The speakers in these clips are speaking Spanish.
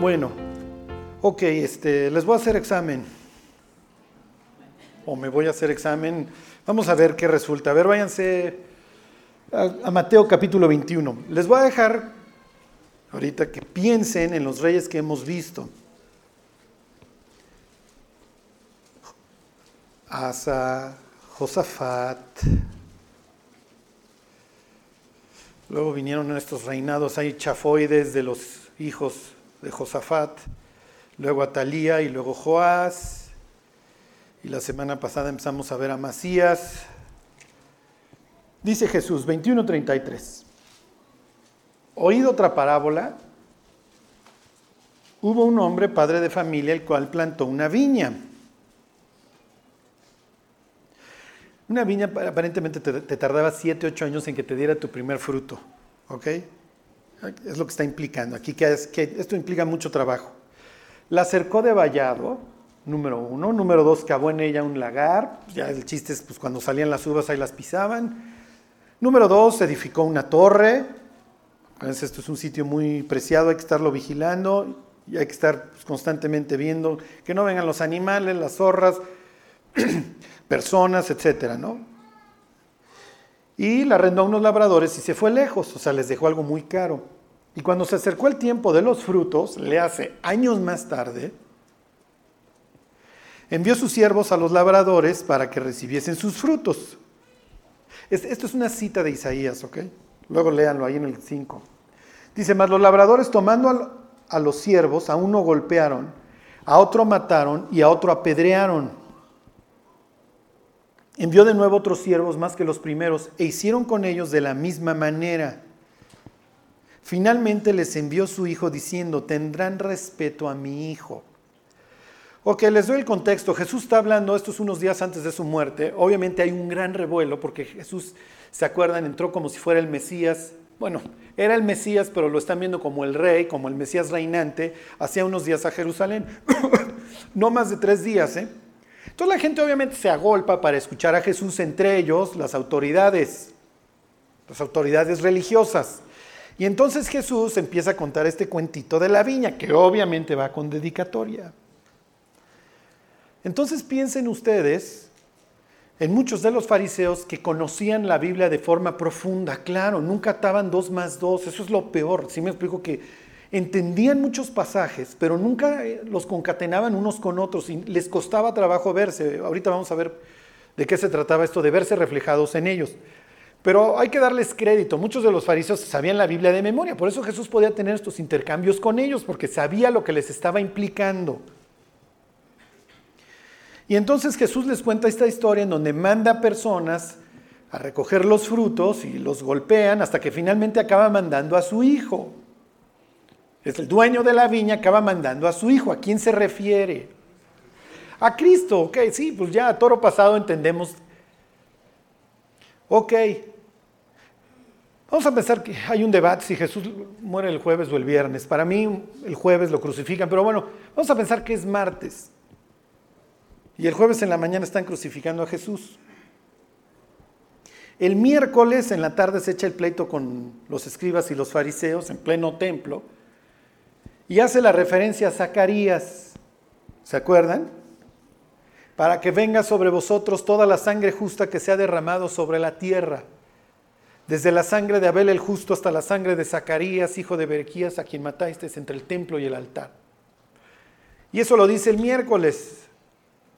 Bueno, ok, este, les voy a hacer examen. O me voy a hacer examen. Vamos a ver qué resulta. A ver, váyanse a, Mateo capítulo 21. Les voy a dejar ahorita que piensen en los reyes que hemos visto. Asa, Josafat. Luego vinieron estos reinados, hay chafoides de los hijos de Josafat, luego Atalía y luego Joás. Y la semana pasada empezamos a ver a Masías. Dice Jesús 21:33. Oído otra parábola, hubo un hombre, padre de familia, el cual plantó una viña. Una viña aparentemente te, te tardaba 7, 8 años en que te diera tu primer fruto. ¿Ok? Es lo que está implicando. Aquí que, es, que esto implica mucho trabajo. La cercó de vallado, número uno. Número dos, cavó en ella un lagar. Ya el chiste es pues, cuando salían las uvas ahí las pisaban. Número dos, edificó una torre. Esto es un sitio muy preciado, hay que estarlo vigilando y hay que estar pues, constantemente viendo que no vengan los animales, las zorras, personas, etcétera, ¿no? Y la arrendó a unos labradores y se fue lejos, o sea, les dejó algo muy caro. Y cuando se acercó el tiempo de los frutos, le hace años más tarde, envió sus siervos a los labradores para que recibiesen sus frutos. Esto es una cita de Isaías, ¿ok? Luego léanlo ahí en el 5. Dice, mas los labradores tomando a los siervos, a uno golpearon, a otro mataron y a otro apedrearon. Envió de nuevo otros siervos más que los primeros e hicieron con ellos de la misma manera. Finalmente les envió su hijo diciendo, tendrán respeto a mi hijo. Ok, les doy el contexto. Jesús está hablando, estos unos días antes de su muerte. Obviamente hay un gran revuelo porque Jesús, ¿se acuerdan? Entró como si fuera el Mesías. Bueno, era el Mesías, pero lo están viendo como el rey, como el Mesías reinante, hacía unos días a Jerusalén. no más de tres días, ¿eh? Entonces la gente obviamente se agolpa para escuchar a Jesús, entre ellos las autoridades, las autoridades religiosas. Y entonces Jesús empieza a contar este cuentito de la viña, que obviamente va con dedicatoria. Entonces piensen ustedes en muchos de los fariseos que conocían la Biblia de forma profunda, claro, nunca ataban dos más dos, eso es lo peor, si me explico que entendían muchos pasajes, pero nunca eh, los concatenaban unos con otros y les costaba trabajo verse. Ahorita vamos a ver de qué se trataba esto, de verse reflejados en ellos. Pero hay que darles crédito. Muchos de los fariseos sabían la Biblia de memoria, por eso Jesús podía tener estos intercambios con ellos, porque sabía lo que les estaba implicando. Y entonces Jesús les cuenta esta historia en donde manda personas a recoger los frutos y los golpean hasta que finalmente acaba mandando a su hijo. Es el dueño de la viña, acaba mandando a su hijo. ¿A quién se refiere? A Cristo, ok, sí, pues ya a toro pasado entendemos. Ok. Vamos a pensar que hay un debate si Jesús muere el jueves o el viernes. Para mí el jueves lo crucifican, pero bueno, vamos a pensar que es martes. Y el jueves en la mañana están crucificando a Jesús. El miércoles en la tarde se echa el pleito con los escribas y los fariseos en pleno templo y hace la referencia a Zacarías. ¿Se acuerdan? Para que venga sobre vosotros toda la sangre justa que se ha derramado sobre la tierra. Desde la sangre de Abel el justo hasta la sangre de Zacarías, hijo de Berequías, a quien mataste entre el templo y el altar. Y eso lo dice el miércoles.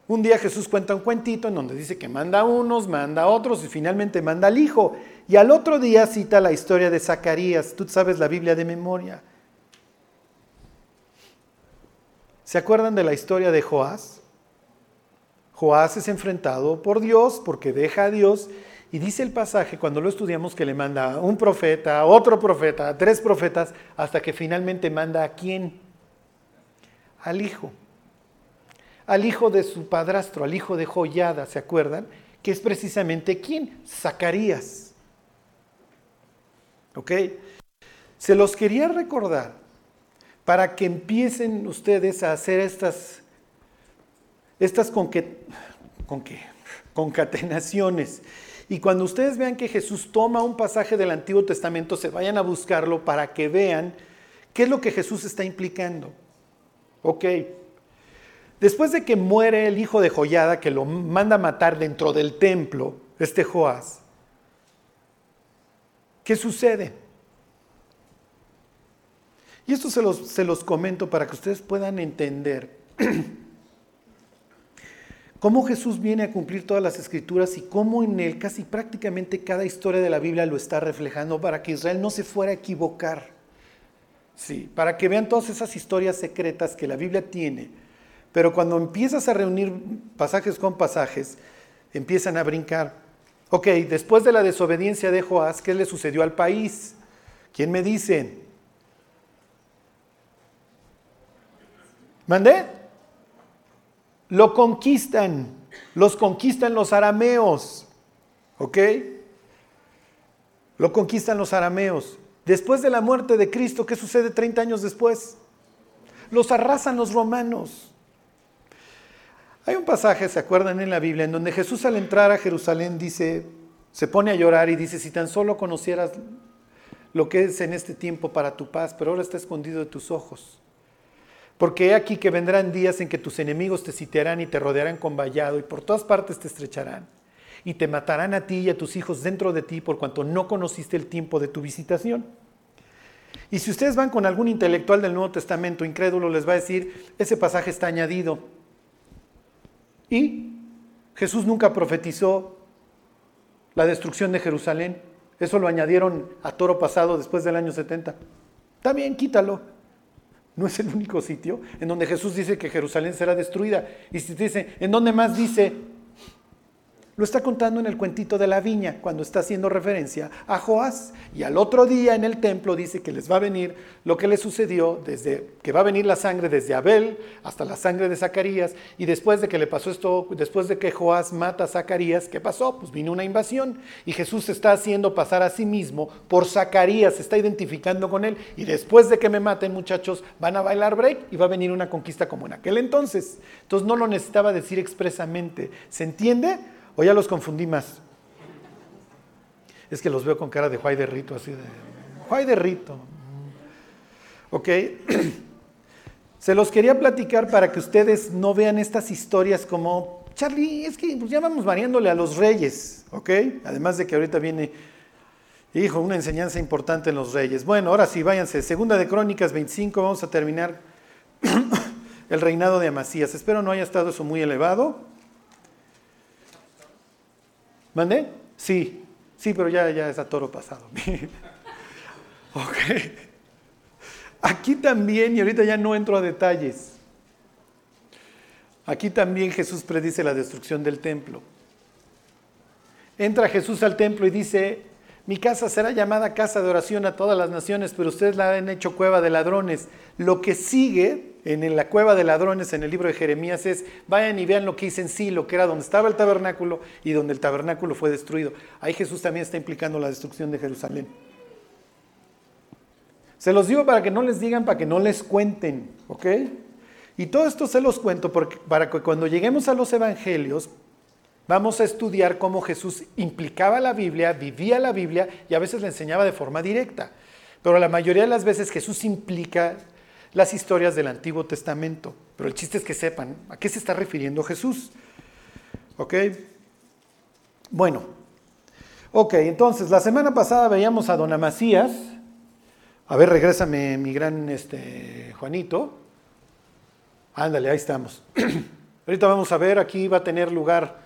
Un día Jesús cuenta un cuentito en donde dice que manda a unos, manda a otros y finalmente manda al hijo. Y al otro día cita la historia de Zacarías. Tú sabes la Biblia de memoria. ¿Se acuerdan de la historia de Joás? Joás es enfrentado por Dios porque deja a Dios y dice el pasaje cuando lo estudiamos que le manda un profeta, otro profeta, tres profetas, hasta que finalmente manda a quién? Al hijo. Al hijo de su padrastro, al hijo de Joyada, ¿se acuerdan? Que es precisamente quién? Zacarías. ¿Ok? Se los quería recordar para que empiecen ustedes a hacer estas, estas concatenaciones. Y cuando ustedes vean que Jesús toma un pasaje del Antiguo Testamento, se vayan a buscarlo para que vean qué es lo que Jesús está implicando. Ok. Después de que muere el hijo de Joyada, que lo manda a matar dentro del templo, este Joás, ¿qué sucede? Y esto se los, se los comento para que ustedes puedan entender cómo Jesús viene a cumplir todas las escrituras y cómo en él casi prácticamente cada historia de la Biblia lo está reflejando para que Israel no se fuera a equivocar. Sí, para que vean todas esas historias secretas que la Biblia tiene pero cuando empiezas a reunir pasajes con pasajes, empiezan a brincar. Ok, después de la desobediencia de Joás, ¿qué le sucedió al país? ¿Quién me dice? ¿Mandé? Lo conquistan, los conquistan los arameos, ¿ok? Lo conquistan los arameos. Después de la muerte de Cristo, ¿qué sucede 30 años después? Los arrasan los romanos. Hay un pasaje, ¿se acuerdan en la Biblia, en donde Jesús al entrar a Jerusalén dice, se pone a llorar y dice, si tan solo conocieras lo que es en este tiempo para tu paz, pero ahora está escondido de tus ojos. Porque he aquí que vendrán días en que tus enemigos te sitiarán y te rodearán con vallado y por todas partes te estrecharán y te matarán a ti y a tus hijos dentro de ti por cuanto no conociste el tiempo de tu visitación. Y si ustedes van con algún intelectual del Nuevo Testamento incrédulo, les va a decir, ese pasaje está añadido y Jesús nunca profetizó la destrucción de Jerusalén. Eso lo añadieron a toro pasado después del año 70. Está bien, quítalo. No es el único sitio en donde Jesús dice que Jerusalén será destruida. Y si te dice, ¿en dónde más dice lo está contando en el cuentito de la viña, cuando está haciendo referencia a Joás. Y al otro día en el templo dice que les va a venir lo que le sucedió, desde que va a venir la sangre desde Abel hasta la sangre de Zacarías. Y después de que le pasó esto, después de que Joás mata a Zacarías, ¿qué pasó? Pues vino una invasión. Y Jesús se está haciendo pasar a sí mismo por Zacarías, se está identificando con él. Y después de que me maten, muchachos, van a bailar break y va a venir una conquista como en aquel entonces. Entonces no lo necesitaba decir expresamente. ¿Se entiende? ¿O ya los confundí más? Es que los veo con cara de Juay de Rito, así de... Juay de Rito. ¿Ok? Se los quería platicar para que ustedes no vean estas historias como, Charlie, es que pues, ya vamos variándole a los reyes, ¿ok? Además de que ahorita viene, hijo, una enseñanza importante en los reyes. Bueno, ahora sí, váyanse. Segunda de Crónicas 25, vamos a terminar el reinado de Amasías. Espero no haya estado eso muy elevado. ¿Mandé? Sí, sí, pero ya, ya es a toro pasado. ok. Aquí también, y ahorita ya no entro a detalles, aquí también Jesús predice la destrucción del templo. Entra Jesús al templo y dice, mi casa será llamada casa de oración a todas las naciones, pero ustedes la han hecho cueva de ladrones. Lo que sigue en la cueva de ladrones en el libro de Jeremías es, vayan y vean lo que hice en Silo, que era donde estaba el tabernáculo y donde el tabernáculo fue destruido. Ahí Jesús también está implicando la destrucción de Jerusalén. Se los digo para que no les digan, para que no les cuenten, ¿ok? Y todo esto se los cuento para que cuando lleguemos a los evangelios vamos a estudiar cómo Jesús implicaba la Biblia, vivía la Biblia y a veces la enseñaba de forma directa. Pero la mayoría de las veces Jesús implica las historias del Antiguo Testamento. Pero el chiste es que sepan a qué se está refiriendo Jesús. ¿Ok? Bueno, ok, entonces la semana pasada veíamos a don Amasías. A ver, regrésame mi gran este, Juanito. Ándale, ahí estamos. Ahorita vamos a ver, aquí va a tener lugar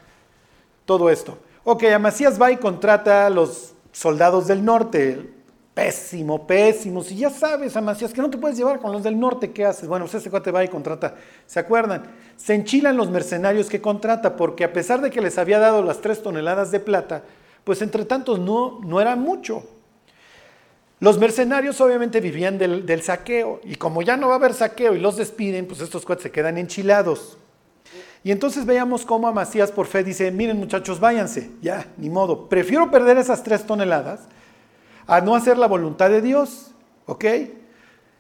todo esto. Ok, Amasías va y contrata a los soldados del norte, Pésimo, pésimo. Si ya sabes, Amasías, que no te puedes llevar con los del norte, ¿qué haces? Bueno, pues ese cuate va y contrata. ¿Se acuerdan? Se enchilan los mercenarios que contrata, porque a pesar de que les había dado las tres toneladas de plata, pues entre tantos no, no era mucho. Los mercenarios obviamente vivían del, del, saqueo, y como ya no va a haber saqueo y los despiden, pues estos cuates se quedan enchilados. Y entonces veíamos cómo Amasías por fe dice, miren muchachos, váyanse, ya, ni modo, prefiero perder esas tres toneladas a no hacer la voluntad de Dios. ¿Ok?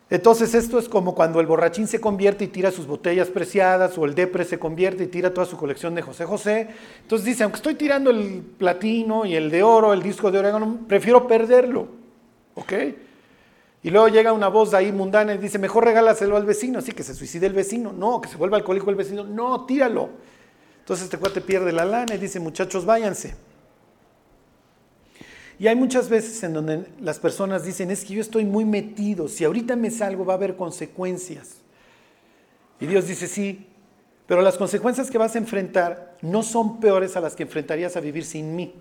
Entonces esto es como cuando el borrachín se convierte y tira sus botellas preciadas o el depre se convierte y tira toda su colección de José José. Entonces dice, aunque estoy tirando el platino y el de oro, el disco de orégano, prefiero perderlo. ¿Ok? Y luego llega una voz de ahí mundana y dice, mejor regálaselo al vecino, así que se suicide el vecino. No, que se vuelva alcohólico el vecino. No, tíralo. Entonces este cuate pierde la lana y dice, muchachos, váyanse. Y hay muchas veces en donde las personas dicen, es que yo estoy muy metido, si ahorita me salgo va a haber consecuencias. Y Dios dice, sí, pero las consecuencias que vas a enfrentar no son peores a las que enfrentarías a vivir sin mí.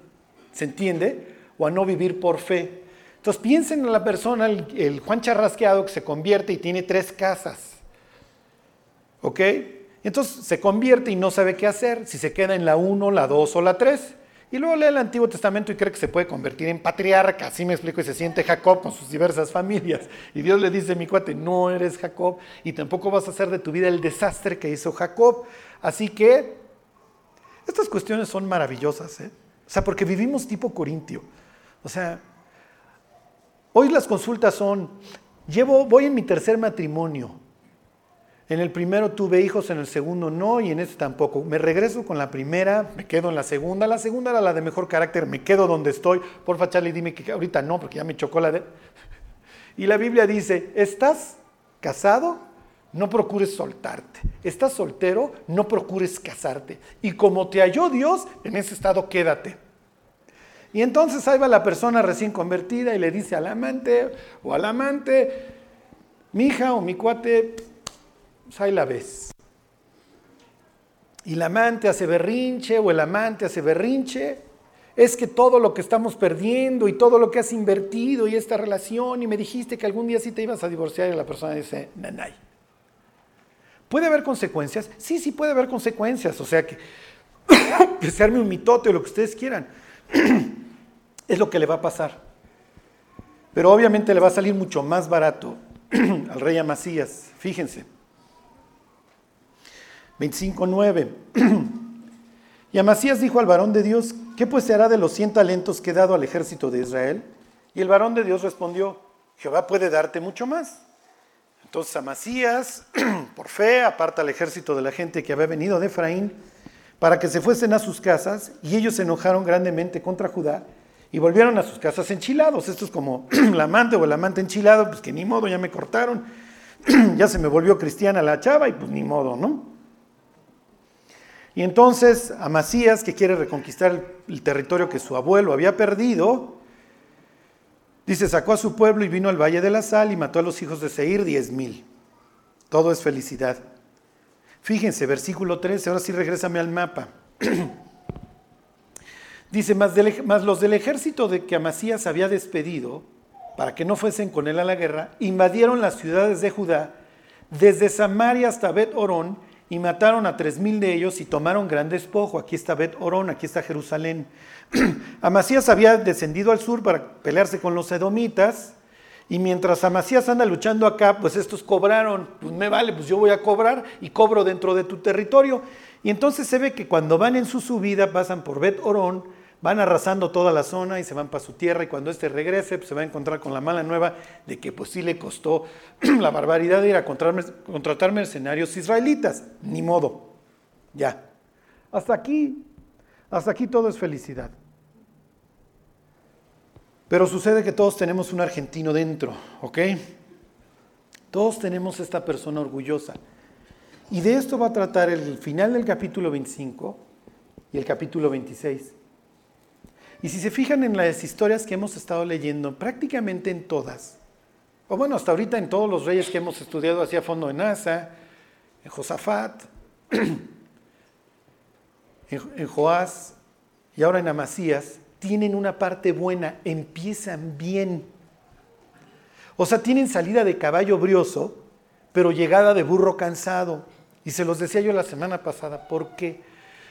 ¿Se entiende? O a no vivir por fe. Entonces piensen en la persona, el, Juan Charrasqueado que se convierte y tiene tres casas. ¿Ok? Entonces se convierte y no sabe qué hacer, si se queda en la 1, la 2 o la 3. Y luego lee el Antiguo Testamento y cree que se puede convertir en patriarca, así me explico, y se siente Jacob con sus diversas familias. Y Dios le dice, mi cuate, no eres Jacob y tampoco vas a hacer de tu vida el desastre que hizo Jacob. Así que estas cuestiones son maravillosas, ¿eh? O sea, porque vivimos tipo corintio. O sea, hoy las consultas son, llevo, voy en mi tercer matrimonio, en el primero tuve hijos, en el segundo no y en este tampoco. Me regreso con la primera, me quedo en la segunda. La segunda era la de mejor carácter, me quedo donde estoy. Porfa, Charlie, dime que ahorita no, porque ya me chocó la de... Y la Biblia dice, ¿estás casado? No procures soltarte. ¿Estás soltero? No procures casarte. Y como te halló Dios, en ese estado quédate. Y entonces ahí va la persona recién convertida y le dice al amante o al amante, mi hija o mi cuate, pues ahí la ves. Y el amante hace berrinche o el amante hace berrinche. Es que todo lo que estamos perdiendo y todo lo que has invertido y esta relación y me dijiste que algún día sí te ibas a divorciar y la persona dice, nanay. ¿Puede haber consecuencias? Sí, sí puede haber consecuencias. O sea que, que se arme un mitote o lo que ustedes quieran. es lo que le va a pasar. Pero obviamente le va a salir mucho más barato al rey Amasías. Fíjense. 25.9. y Amasías dijo al varón de Dios, ¿qué pues se hará de los cien talentos que he dado al ejército de Israel? Y el varón de Dios respondió, Jehová puede darte mucho más. Entonces Amasías, por fe, aparta al ejército de la gente que había venido de Efraín, para que se fuesen a sus casas, y ellos se enojaron grandemente contra Judá, y volvieron a sus casas enchilados. Esto es como el amante o el amante enchilado, pues que ni modo, ya me cortaron, ya se me volvió cristiana la chava, y pues ni modo, ¿no? Y entonces Amasías, que quiere reconquistar el territorio que su abuelo había perdido, dice, sacó a su pueblo y vino al Valle de la Sal y mató a los hijos de Seir diez mil. Todo es felicidad. Fíjense, versículo 13, ahora sí regrésame al mapa. Dice, más, más, los del ejército de que Amasías había despedido, para que no fuesen con él a la guerra, invadieron las ciudades de Judá, desde Samaria hasta Bet Orón, y mataron a tres mil de ellos y tomaron gran despojo. Aquí está Bet Orón, aquí está Jerusalén. Amasías había descendido al sur para pelearse con los edomitas. Y mientras Amasías anda luchando acá, pues estos cobraron, pues me vale, pues yo voy a cobrar y cobro dentro de tu territorio. Y entonces se ve que cuando van en su subida pasan por Bet Orón, van arrasando toda la zona y se van para su tierra y cuando éste regrese pues se va a encontrar con la mala nueva de que pues sí le costó la barbaridad de ir a contratar mercenarios israelitas. Ni modo. Ya. Hasta aquí, hasta aquí todo es felicidad. Pero sucede que todos tenemos un argentino dentro, ¿ok? Todos tenemos esta persona orgullosa. Y de esto va a tratar el final del capítulo 25 y el capítulo 26. Y si se fijan en las historias que hemos estado leyendo, prácticamente en todas, o bueno, hasta ahorita en todos los reyes que hemos estudiado hacia fondo en Asa, en Josafat, en Joás y ahora en Amasías, tienen una parte buena, empiezan bien. O sea, tienen salida de caballo brioso, pero llegada de burro cansado. Y se los decía yo la semana pasada, ¿por qué?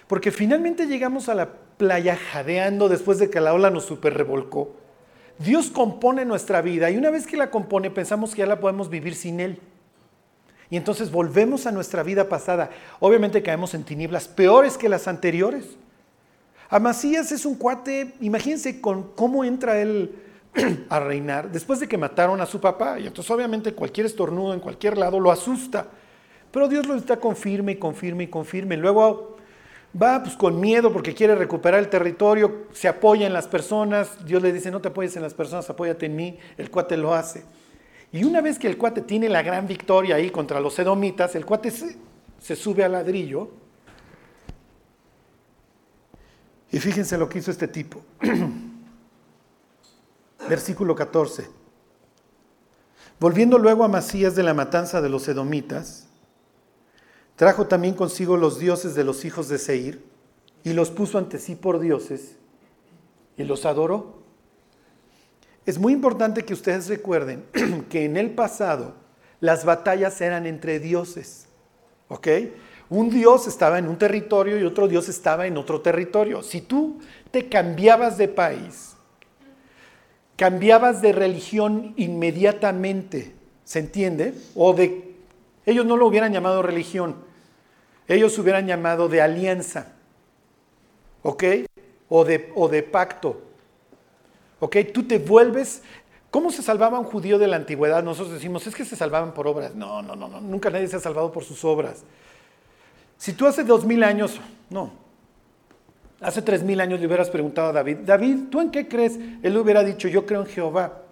Porque finalmente llegamos a la playa jadeando después de que la ola nos super revolcó. Dios compone nuestra vida y una vez que la compone pensamos que ya la podemos vivir sin Él. Y entonces volvemos a nuestra vida pasada. Obviamente caemos en tinieblas peores que las anteriores. Amasías es un cuate, imagínense con cómo entra él a reinar después de que mataron a su papá. Y entonces obviamente cualquier estornudo en cualquier lado lo asusta. Pero Dios lo está confirme y confirme y confirme. Luego va pues con miedo porque quiere recuperar el territorio, se apoya en las personas, Dios le dice, no te apoyes en las personas, apóyate en mí, el cuate lo hace. Y una vez que el cuate tiene la gran victoria ahí contra los edomitas, el cuate se, se sube al ladrillo. Y fíjense lo que hizo este tipo. Versículo 14. Volviendo luego a Masías de la matanza de los edomitas, trajo también consigo los dioses de los hijos de Seir y los puso ante sí por dioses y los adoró. Es muy importante que ustedes recuerden que en el pasado las batallas eran entre dioses. ¿Ok? Un dios estaba en un territorio y otro dios estaba en otro territorio. Si tú te cambiabas de país, cambiabas de religión inmediatamente, ¿se entiende? O de ellos no lo hubieran llamado religión, ellos hubieran llamado de alianza, ¿ok? O de, o de pacto. ¿Ok? Tú te vuelves... ¿Cómo se salvaba un judío de la antigüedad? Nosotros decimos, es que se salvaban por obras. No, no, no, no, nunca nadie se ha salvado por sus obras. Si tú hace dos mil años, no, hace tres mil años le hubieras preguntado a David, David, ¿tú en qué crees? Él le hubiera dicho, yo creo en Jehová,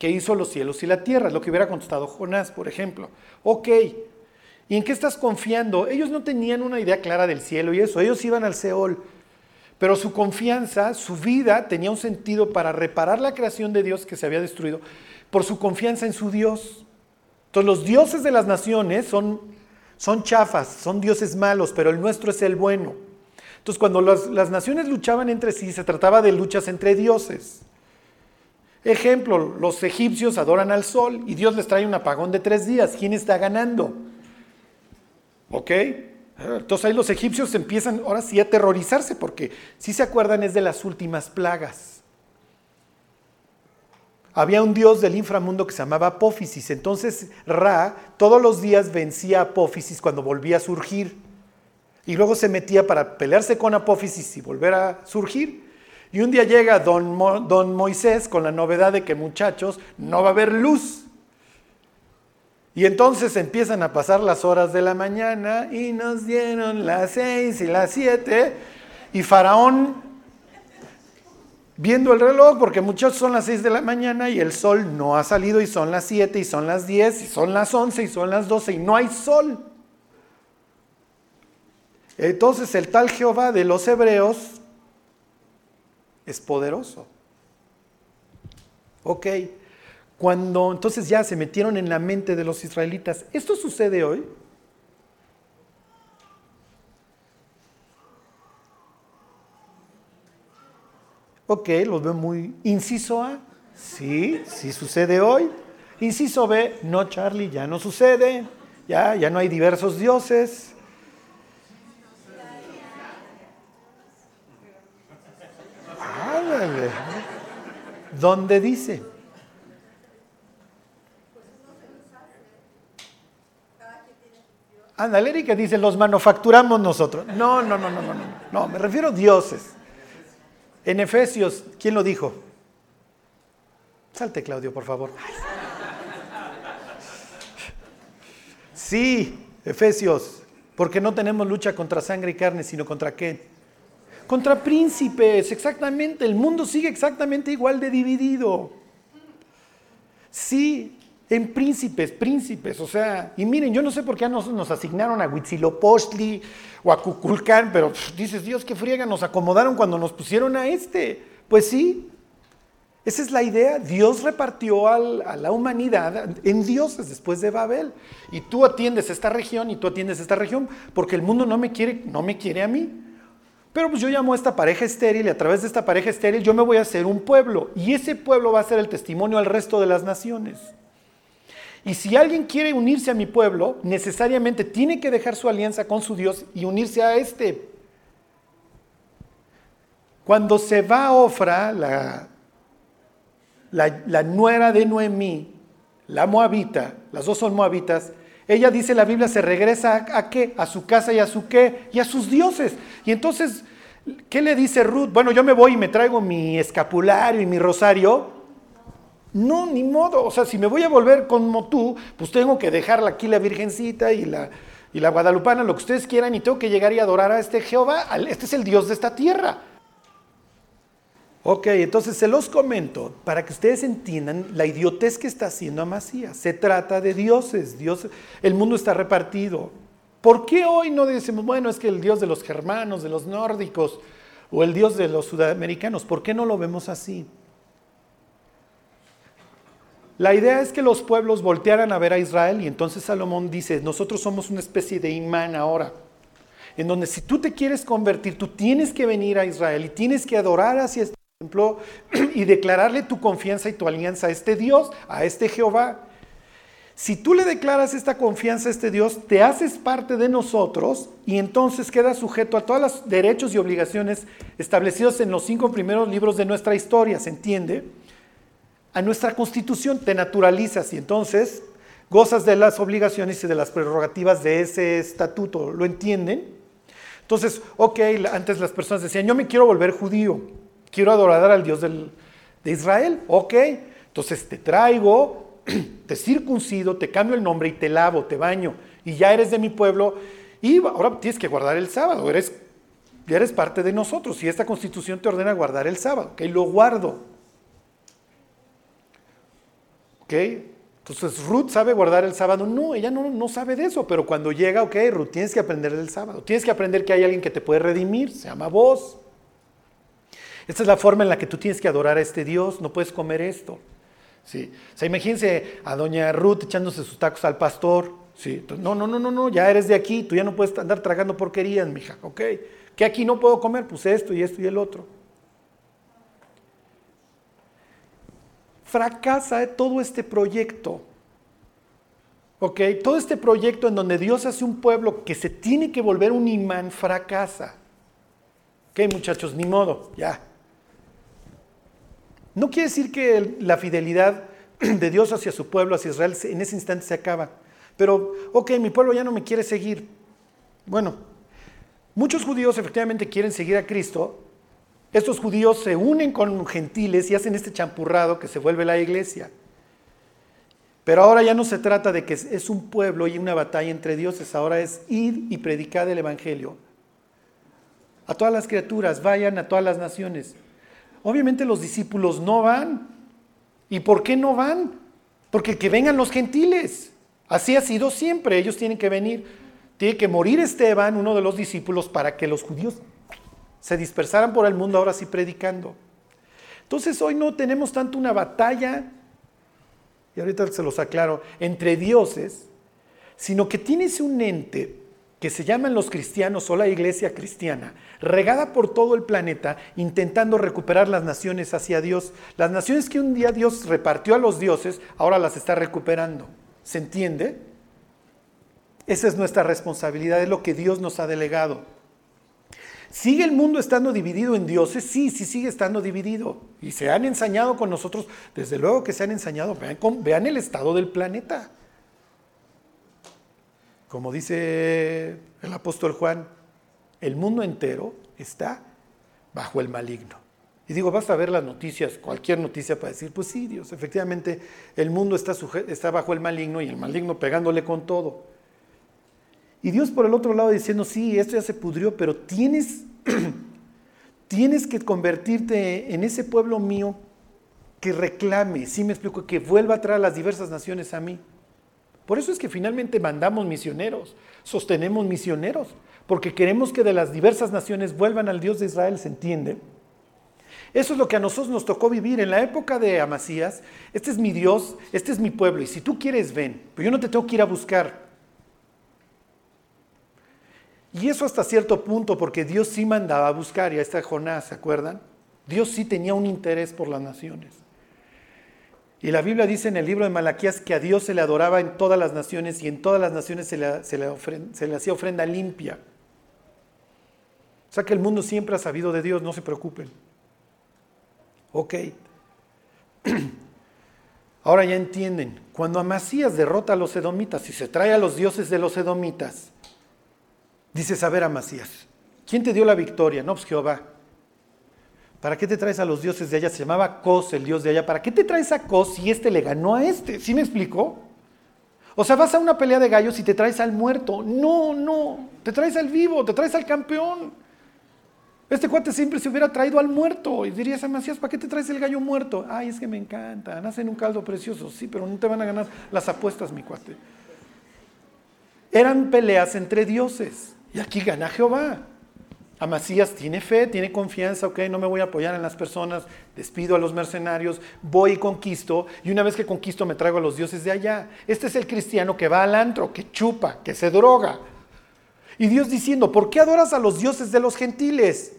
que hizo los cielos y la tierra, lo que hubiera contestado Jonás, por ejemplo. Ok, ¿y en qué estás confiando? Ellos no tenían una idea clara del cielo y eso, ellos iban al Seol. Pero su confianza, su vida tenía un sentido para reparar la creación de Dios que se había destruido por su confianza en su Dios. Entonces los dioses de las naciones son, son chafas, son dioses malos, pero el nuestro es el bueno. Entonces cuando las naciones luchaban entre sí, se trataba de luchas entre dioses. Ejemplo, los egipcios adoran al sol y Dios les trae un apagón de tres días. ¿Quién está ganando? ¿Ok? Entonces ahí los egipcios empiezan ahora sí a aterrorizarse porque si se acuerdan es de las últimas plagas. Había un dios del inframundo que se llamaba Apófisis. Entonces Ra todos los días vencía a Apófisis cuando volvía a surgir. Y luego se metía para pelearse con Apófisis y volver a surgir. Y un día llega don, don Moisés con la novedad de que muchachos, no va a haber luz. Y entonces empiezan a pasar las horas de la mañana y nos dieron las seis y las siete. Y Faraón, viendo el reloj, porque muchos son las seis de la mañana y el sol no ha salido y son las siete y son las diez y son las once y son las doce y no hay sol. Entonces el tal Jehová de los hebreos es poderoso. Ok. Cuando entonces ya se metieron en la mente de los israelitas, ¿esto sucede hoy? Ok, los veo muy... Inciso A, sí, sí sucede hoy. Inciso B, no Charlie, ya no sucede. Ya, ya no hay diversos dioses. Ándale. ¿Dónde dice? Ándale, Erika dice, los manufacturamos nosotros. No, no, no, no, no, no. No, me refiero a dioses. En Efesios, ¿quién lo dijo? Salte, Claudio, por favor. Sí, Efesios, porque no tenemos lucha contra sangre y carne, sino contra qué? Contra príncipes, exactamente. El mundo sigue exactamente igual de dividido. Sí, en príncipes, príncipes, o sea, y miren, yo no sé por qué nos, nos asignaron a Huitzilopochtli o a Cuculcán, pero dices, Dios, qué friega, nos acomodaron cuando nos pusieron a este. Pues sí, esa es la idea. Dios repartió a la humanidad en dioses después de Babel. Y tú atiendes esta región y tú atiendes esta región porque el mundo no me quiere, no me quiere a mí. Pero pues yo llamo a esta pareja estéril y a través de esta pareja estéril yo me voy a hacer un pueblo. Y ese pueblo va a ser el testimonio al resto de las naciones. Y si alguien quiere unirse a mi pueblo, necesariamente tiene que dejar su alianza con su Dios y unirse a este. Cuando se va a Ofra, la, la, nuera de Noemí, la moabita, las dos son moabitas, ella dice la Biblia se regresa a, a, qué? A su casa y a su qué? Y a sus dioses. Y entonces, ¿qué le dice Ruth? Bueno, yo me voy y me traigo mi escapulario y mi rosario. No, ni modo. O sea, si me voy a volver como tú, pues tengo que dejar aquí la Virgencita y la, y la Guadalupana, lo que ustedes quieran, y tengo que llegar y adorar a este Jehová. Este es el Dios de esta tierra. Ok, entonces se los comento para que ustedes entiendan la idiotez que está haciendo Amasías. Se trata de dioses, Dios, el mundo está repartido. ¿Por qué hoy no decimos, bueno, es que el Dios de los germanos, de los nórdicos, o el Dios de los sudamericanos, ¿por qué no lo vemos así? La idea es que los pueblos voltearan a ver a Israel y entonces Salomón dice, nosotros somos una especie de imán ahora, en donde si tú te quieres convertir, tú tienes que venir a Israel y tienes que adorar hacia este templo y declararle tu confianza y tu alianza a este Dios, a este Jehová. Si tú le declaras esta confianza a este Dios, te haces parte de nosotros y entonces quedas sujeto a todos los derechos y obligaciones establecidos en los cinco primeros libros de nuestra historia, ¿se entiende? A nuestra constitución te naturalizas y entonces gozas de las obligaciones y de las prerrogativas de ese estatuto, ¿lo entienden? Entonces, ok, antes las personas decían, yo me quiero volver judío, quiero adorar al Dios de Israel, ok, entonces te traigo te circuncido, te cambio el nombre y te lavo, te baño, y ya eres de mi pueblo, y ahora tienes que guardar el sábado, eres, ya eres parte de nosotros, y esta constitución te ordena guardar el sábado, ok, lo guardo. Ok, entonces Ruth sabe guardar el sábado, no, ella no, no sabe de eso, pero cuando llega, ok, Ruth, tienes que aprender del sábado, tienes que aprender que hay alguien que te puede redimir, se llama vos. Esta es la forma en la que tú tienes que adorar a este Dios, no puedes comer esto. ¿sí? O sea, imagínense a doña Ruth echándose sus tacos al pastor. ¿sí? no, no, no, no, no, ya eres de aquí, tú ya no puedes andar tragando porquerías, mija, ¿ok? ¿Qué aquí no puedo comer? Pues esto y esto y el otro. Fracasa todo este proyecto. ¿Ok? Todo este proyecto en donde Dios hace un pueblo que se tiene que volver un imán fracasa. ¿Ok, muchachos? Ni modo, ya. No quiere decir que la fidelidad de Dios hacia su pueblo, hacia Israel, en ese instante se acaba. Pero, ok, mi pueblo ya no me quiere seguir. Bueno, muchos judíos efectivamente quieren seguir a Cristo. Estos judíos se unen con gentiles y hacen este champurrado que se vuelve la iglesia. Pero ahora ya no se trata de que es un pueblo y una batalla entre dioses, ahora es ir y predicar el Evangelio. A todas las criaturas, vayan a todas las naciones. Obviamente los discípulos no van. ¿Y por qué no van? Porque que vengan los gentiles. Así ha sido siempre. Ellos tienen que venir. Tiene que morir Esteban, uno de los discípulos, para que los judíos se dispersaran por el mundo ahora sí predicando. Entonces hoy no tenemos tanto una batalla, y ahorita se los aclaro, entre dioses, sino que tienes un ente que se llaman los cristianos o la iglesia cristiana, regada por todo el planeta, intentando recuperar las naciones hacia Dios. Las naciones que un día Dios repartió a los dioses, ahora las está recuperando. ¿Se entiende? Esa es nuestra responsabilidad, es lo que Dios nos ha delegado. ¿Sigue el mundo estando dividido en dioses? Sí, sí sigue estando dividido. Y se han ensañado con nosotros, desde luego que se han ensañado. Vean, vean el estado del planeta. Como dice el apóstol Juan, el mundo entero está bajo el maligno. Y digo, basta ver las noticias, cualquier noticia para decir, pues sí, Dios, efectivamente, el mundo está, está bajo el maligno y el maligno pegándole con todo. Y Dios por el otro lado diciendo, sí, esto ya se pudrió, pero tienes, tienes que convertirte en ese pueblo mío que reclame, sí me explico, que vuelva a traer a las diversas naciones a mí. Por eso es que finalmente mandamos misioneros, sostenemos misioneros, porque queremos que de las diversas naciones vuelvan al Dios de Israel, ¿se entiende? Eso es lo que a nosotros nos tocó vivir en la época de Amasías. Este es mi Dios, este es mi pueblo, y si tú quieres, ven, pero yo no te tengo que ir a buscar. Y eso hasta cierto punto, porque Dios sí mandaba a buscar, y a esta Jonás, ¿se acuerdan? Dios sí tenía un interés por las naciones. Y la Biblia dice en el libro de Malaquías que a Dios se le adoraba en todas las naciones y en todas las naciones se le, se le, hacía ofrenda limpia. O sea que el mundo siempre ha sabido de Dios, no se preocupen. Ok. Ahora ya entienden, cuando Amasías derrota a los edomitas y se trae a los dioses de los edomitas, dice, a ver Amasías, ¿quién te dio la victoria? No, pues Jehová. ¿Para qué te traes a los dioses de allá? Se llamaba Cos, el dios de allá. ¿Para qué te traes a Cos si este le ganó a este? ¿Sí me explicó? O sea, vas a una pelea de gallos y te traes al muerto. No, no, te traes al vivo, te traes al campeón. Este cuate siempre se hubiera traído al muerto. Y dirías a Macías, ¿para qué te traes el gallo muerto? Ay, es que me encanta, nacen un caldo precioso. Sí, pero no te van a ganar las apuestas, mi cuate. Eran peleas entre dioses. Y aquí gana Jehová. Amasías tiene fe, tiene confianza, ok, no me voy a apoyar en las personas, despido a los mercenarios, voy y conquisto, y una vez que conquisto me traigo a los dioses de allá. Este es el cristiano que va al antro, que chupa, que se droga. Y Dios diciendo, ¿por qué adoras a los dioses de los gentiles?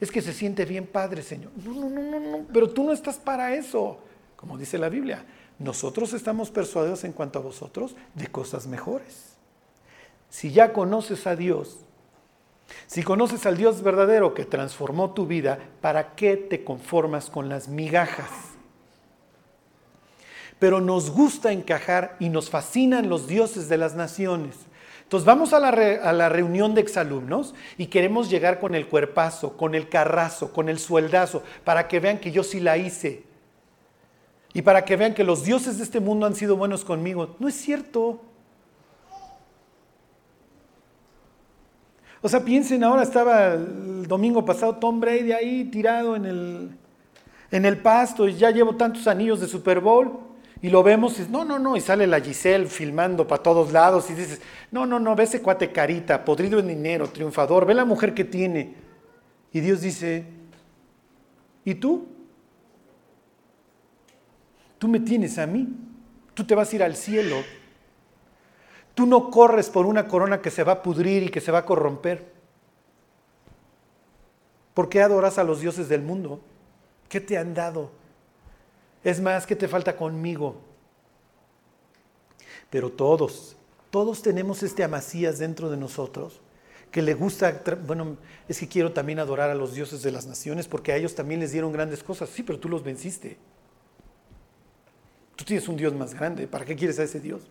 Es que se siente bien padre, Señor. No, no, no, no, no, pero tú no estás para eso, como dice la Biblia. Nosotros estamos persuadidos en cuanto a vosotros de cosas mejores. Si ya conoces a Dios, si conoces al Dios verdadero que transformó tu vida, ¿para qué te conformas con las migajas? Pero nos gusta encajar y nos fascinan los dioses de las naciones. Entonces vamos a la, reunión de exalumnos y queremos llegar con el cuerpazo, con el carrazo, con el sueldazo, para que vean que yo sí la hice. Y para que vean que los dioses de este mundo han sido buenos conmigo. No es cierto. O sea, piensen ahora, estaba el domingo pasado Tom Brady ahí tirado en el, en el pasto y ya llevo tantos anillos de Super Bowl y lo vemos y no, no, no, y sale la Giselle filmando para todos lados y dices, no, no, no, ve ese cuate carita, podrido en dinero, triunfador, ve la mujer que tiene. Y Dios dice, ¿y tú? Tú me tienes a mí, tú te vas a ir al cielo Tú no corres por una corona que se va a pudrir y que se va a corromper. ¿Por qué adoras a los dioses del mundo? ¿Qué te han dado? Es más, ¿qué te falta conmigo? Pero todos, todos tenemos este amasías dentro de nosotros que le gusta, bueno, es que quiero también adorar a los dioses de las naciones porque a ellos también les dieron grandes cosas. Sí, pero tú los venciste. Tú tienes un Dios más grande. ¿Para qué quieres a ese Dios?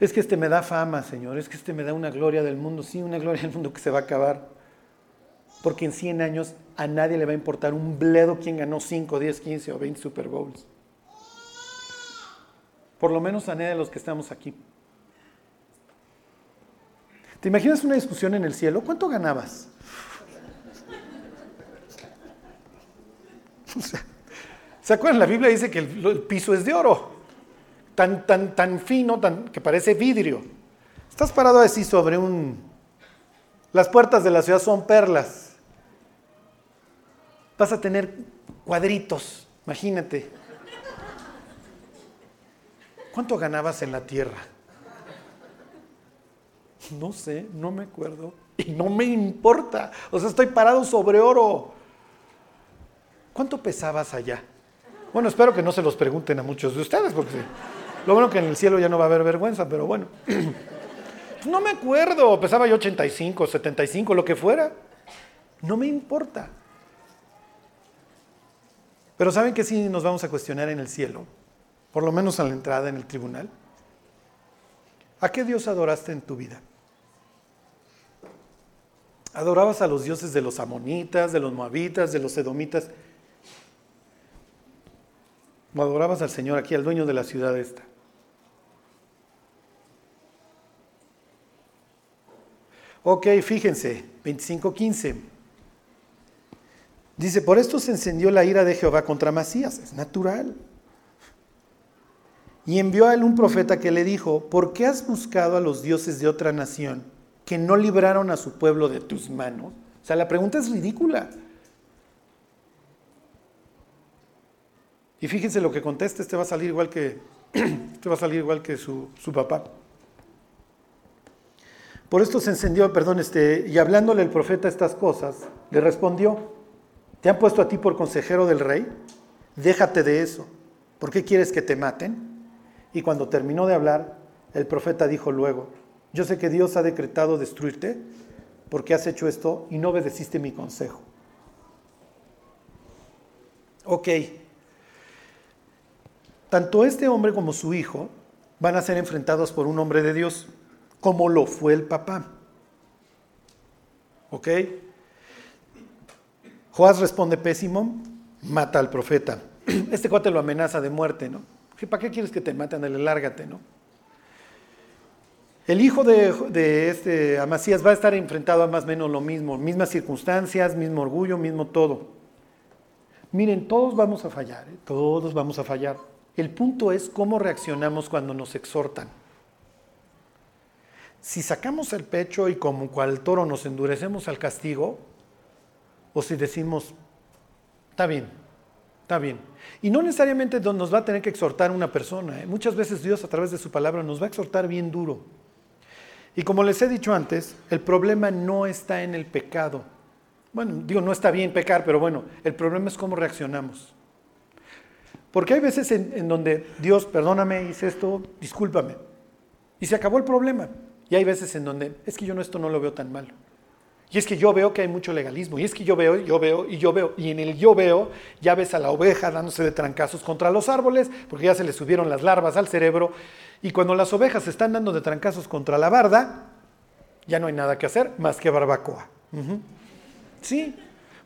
Es que este me da fama, Señor, es que este me da una gloria del mundo, sí, una gloria del mundo que se va a acabar. Porque en 100 años a nadie le va a importar un bledo quien ganó 5, 10, 15 o 20 Super Bowls. Por lo menos a nadie de los que estamos aquí. ¿Te imaginas una discusión en el cielo? ¿Cuánto ganabas? ¿Se acuerdan? La Biblia dice que el piso es de oro tan, tan, tan fino, tan, que parece vidrio. Estás parado así sobre un... Las puertas de la ciudad son perlas. Vas a tener cuadritos, imagínate. ¿Cuánto ganabas en la tierra? No sé, no me acuerdo. Y no me importa. O sea, estoy parado sobre oro. ¿Cuánto pesabas allá? Bueno, espero que no se los pregunten a muchos de ustedes, porque lo bueno que en el cielo ya no va a haber vergüenza, pero bueno. No me acuerdo, pesaba yo 85, 75, lo que fuera. No me importa. Pero ¿saben que sí nos vamos a cuestionar en el cielo? Por lo menos a la entrada en el tribunal. ¿A qué Dios adoraste en tu vida? ¿Adorabas a los dioses de los amonitas, de los moabitas, de los edomitas? ¿O adorabas al Señor aquí, al dueño de la ciudad esta? Ok, fíjense, 25.15. Dice, por esto se encendió la ira de Jehová contra Masías, es natural. Y envió a él un profeta que le dijo, ¿por qué has buscado a los dioses de otra nación que no libraron a su pueblo de tus manos? O sea, la pregunta es ridícula. Y fíjense lo que contesta, este va a salir igual que, este va a salir igual que su, su papá. Por esto se encendió, perdón, este, y hablándole el profeta estas cosas, le respondió, ¿te han puesto a ti por consejero del rey? Déjate de eso. ¿Por qué quieres que te maten? Y cuando terminó de hablar, el profeta dijo luego, yo sé que Dios ha decretado destruirte porque has hecho esto y no obedeciste mi consejo. Ok, tanto este hombre como su hijo van a ser enfrentados por un hombre de Dios como lo fue el papá. ¿Ok? Joás responde pésimo, mata al profeta. Este cuate lo amenaza de muerte, ¿no? ¿Para qué quieres que te maten? Dale, lárgate, ¿no? El hijo de, este Amasías va a estar enfrentado a más o menos lo mismo, mismas circunstancias, mismo orgullo, mismo todo. Miren, todos vamos a fallar, ¿eh? todos vamos a fallar. El punto es cómo reaccionamos cuando nos exhortan. Si sacamos el pecho y como cual toro nos endurecemos al castigo, o si decimos, está bien, está bien. Y no necesariamente nos va a tener que exhortar una persona. ¿eh? Muchas veces Dios a través de su palabra nos va a exhortar bien duro. Y como les he dicho antes, el problema no está en el pecado. Bueno, digo, no está bien pecar, pero bueno, el problema es cómo reaccionamos. Porque hay veces en, donde Dios, perdóname, hice esto, discúlpame. Y se acabó el problema. Y hay veces en donde es que yo no, esto no lo veo tan malo. Y es que yo veo que hay mucho legalismo. Y es que yo veo, yo veo, y yo veo. Y en el yo veo, ya ves a la oveja dándose de trancazos contra los árboles, porque ya se le subieron las larvas al cerebro. Y cuando las ovejas están dando de trancazos contra la barda, ya no hay nada que hacer más que barbacoa. Sí,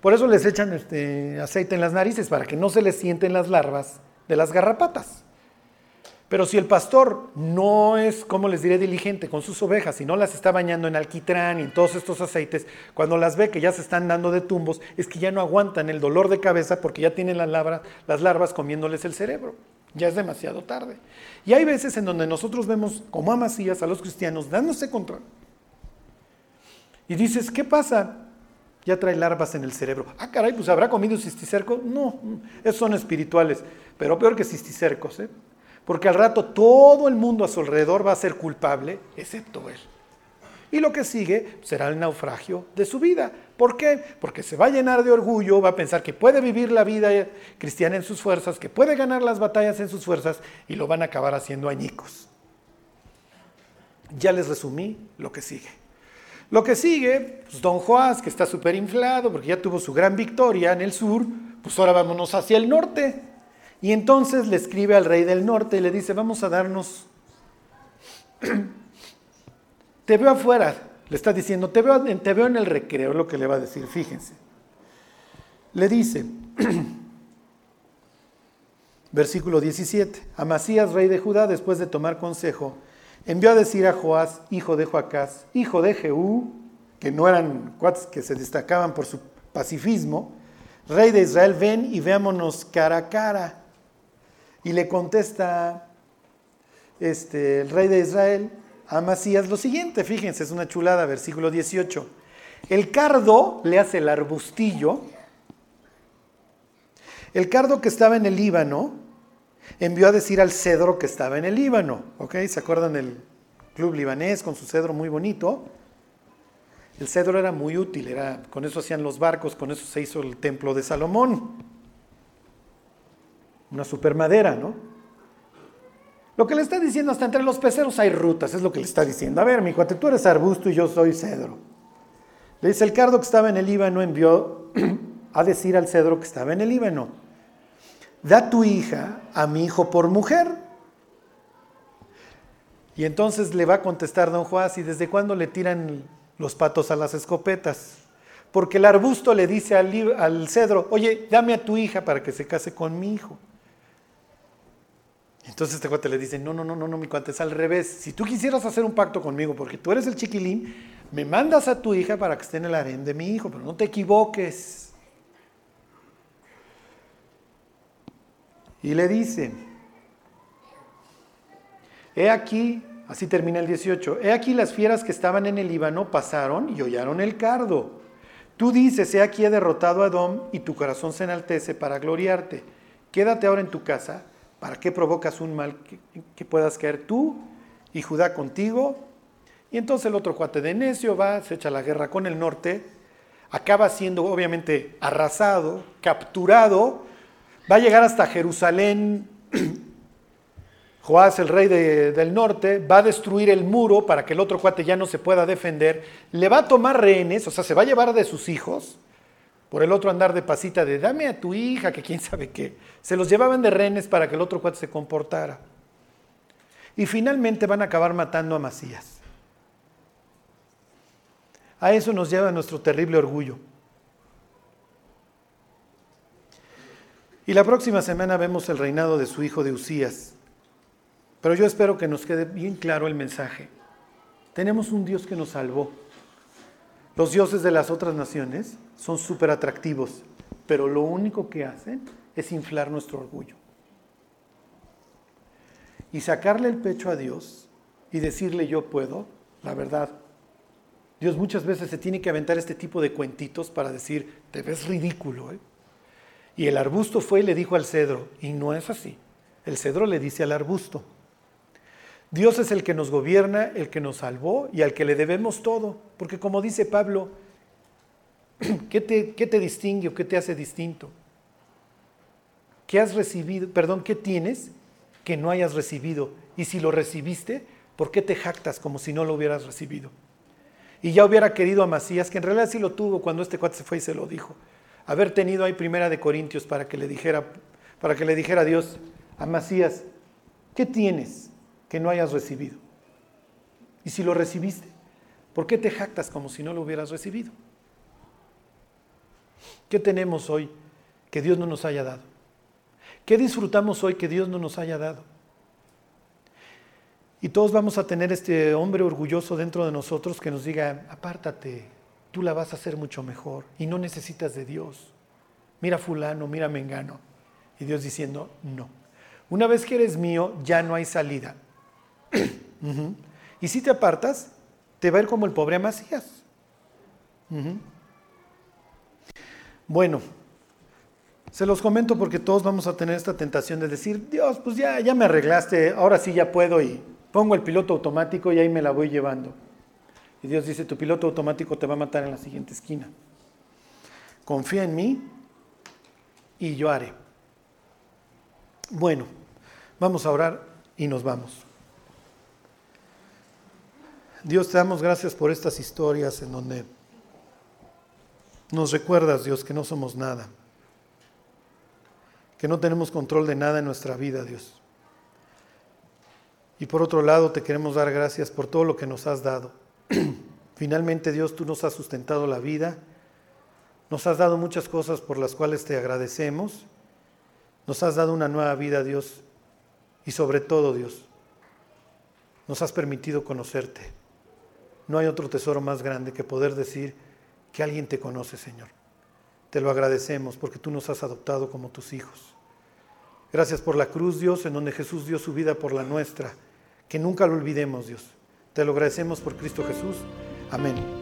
por eso les echan este aceite en las narices, para que no se les sienten las larvas de las garrapatas. Pero si el pastor no es, como les diré, diligente con sus ovejas y no las está bañando en alquitrán y en todos estos aceites, cuando las ve que ya se están dando de tumbos, es que ya no aguantan el dolor de cabeza porque ya tienen las larvas, comiéndoles el cerebro. Ya es demasiado tarde. Y hay veces en donde nosotros vemos como amasías a los cristianos dándose control. Y dices, ¿qué pasa? Ya trae larvas en el cerebro. Ah, caray, pues habrá comido cisticerco. No, esos son espirituales, pero peor que cisticercos, ¿eh? Porque al rato todo el mundo a su alrededor va a ser culpable, excepto él. Y lo que sigue será el naufragio de su vida. ¿Por qué? Porque se va a llenar de orgullo, va a pensar que puede vivir la vida cristiana en sus fuerzas, que puede ganar las batallas en sus fuerzas y lo van a acabar haciendo añicos. Ya les resumí lo que sigue. Lo que sigue, pues don Joás, que está súper inflado porque ya tuvo su gran victoria en el sur, pues ahora vámonos hacia el norte. Y entonces le escribe al rey del norte y le dice, vamos a darnos, te veo afuera, le está diciendo, te veo, en el recreo, lo que le va a decir, fíjense. Le dice, versículo 17, Amasías, rey de Judá, después de tomar consejo, envió a decir a Joás, hijo de Joacás, hijo de Jehú, que no eran cuates que se destacaban por su pacifismo, rey de Israel, ven y veámonos cara a cara. Y le contesta este, el rey de Israel a Amasías lo siguiente, fíjense, es una chulada, versículo 18. El cardo le hace el arbustillo. El cardo que estaba en el Líbano envió a decir al cedro que estaba en el Líbano. ¿Ok? ¿Se acuerdan del club libanés con su cedro muy bonito? El cedro era muy útil, era, con eso hacían los barcos, con eso se hizo el templo de Salomón una supermadera, ¿no? Lo que le está diciendo hasta entre los peceros hay rutas, es lo que le está diciendo. A ver, mi cuate, tú eres arbusto y yo soy cedro. Le dice, el cardo que estaba en el Líbano envió a decir al cedro que estaba en el Líbano, da tu hija a mi hijo por mujer. Y entonces le va a contestar don Juan, ¿y desde cuándo le tiran los patos a las escopetas? Porque el arbusto le dice al cedro, oye, dame a tu hija para que se case con mi hijo. Entonces este cuate le dice, no, no, no, no, no, mi cuate, es al revés. Si tú quisieras hacer un pacto conmigo, porque tú eres el chiquilín, me mandas a tu hija para que esté en el harén de mi hijo, pero no te equivoques. Y le dice, he aquí, así termina el 18, he aquí las fieras que estaban en el Líbano pasaron y hollaron el cardo. Tú dices, he aquí he derrotado a Adón y tu corazón se enaltece para gloriarte. Quédate ahora en tu casa ¿Para qué provocas un mal que, puedas caer tú y Judá contigo? Y entonces el otro cuate de necio va, se echa la guerra con el norte, acaba siendo obviamente arrasado, capturado, va a llegar hasta Jerusalén, Joás, el rey del norte, va a destruir el muro para que el otro cuate ya no se pueda defender, le va a tomar rehenes, o sea, se va a llevar de sus hijos, por el otro andar de pasita de dame a tu hija, que quién sabe qué. Se los llevaban de rehenes para que el otro cuate se comportara. Y finalmente van a acabar matando a Macías. A eso nos lleva nuestro terrible orgullo. Y la próxima semana vemos el reinado de su hijo de Usías. Pero yo espero que nos quede bien claro el mensaje. Tenemos un Dios que nos salvó. Los dioses de las otras naciones son súper atractivos, pero lo único que hacen es inflar nuestro orgullo. Y sacarle el pecho a Dios y decirle yo puedo, la verdad. Dios muchas veces se tiene que aventar este tipo de cuentitos para decir, te ves ridículo. ¿eh? Y el arbusto fue y le dijo al cedro, y no es así. El cedro le dice al arbusto, Dios es el que nos gobierna, el que nos salvó y al que le debemos todo. Porque como dice Pablo, ¿qué te, qué te distingue o qué te hace distinto? ¿Qué has recibido? Perdón, ¿qué tienes que no hayas recibido? Y si lo recibiste, ¿por qué te jactas como si no lo hubieras recibido? Y ya hubiera querido a Macías, que en realidad sí lo tuvo cuando este cuate se fue y se lo dijo. Haber tenido ahí primera de Corintios para que le dijera, para que le dijera a Dios, a Macías, ¿qué tienes? que no hayas recibido. Y si lo recibiste, ¿por qué te jactas como si no lo hubieras recibido? ¿Qué tenemos hoy que Dios no nos haya dado? ¿Qué disfrutamos hoy que Dios no nos haya dado? Y todos vamos a tener este hombre orgulloso dentro de nosotros que nos diga, apártate, tú la vas a hacer mucho mejor y no necesitas de Dios. Mira fulano, mira mengano. Y Dios diciendo, no. Una vez que eres mío, ya no hay salida. Y si te apartas, te va a ir como el pobre Amasías. Bueno, se los comento porque todos vamos a tener esta tentación de decir, Dios, pues ya, ya me arreglaste, ahora sí ya puedo y pongo el piloto automático y ahí me la voy llevando. Y Dios dice, tu piloto automático te va a matar en la siguiente esquina. Confía en mí y yo haré. Bueno, vamos a orar y nos vamos. Dios, te damos gracias por estas historias en donde nos recuerdas, Dios, que no somos nada, que no tenemos control de nada en nuestra vida, Dios. Y por otro lado, te queremos dar gracias por todo lo que nos has dado. Finalmente, Dios, tú nos has sustentado la vida, nos has dado muchas cosas por las cuales te agradecemos, nos has dado una nueva vida, Dios, y sobre todo, Dios, nos has permitido conocerte. No hay otro tesoro más grande que poder decir que alguien te conoce, Señor. Te lo agradecemos porque tú nos has adoptado como tus hijos. Gracias por la cruz, Dios, en donde Jesús dio su vida por la nuestra. Que nunca lo olvidemos, Dios. Te lo agradecemos por Cristo Jesús. Amén.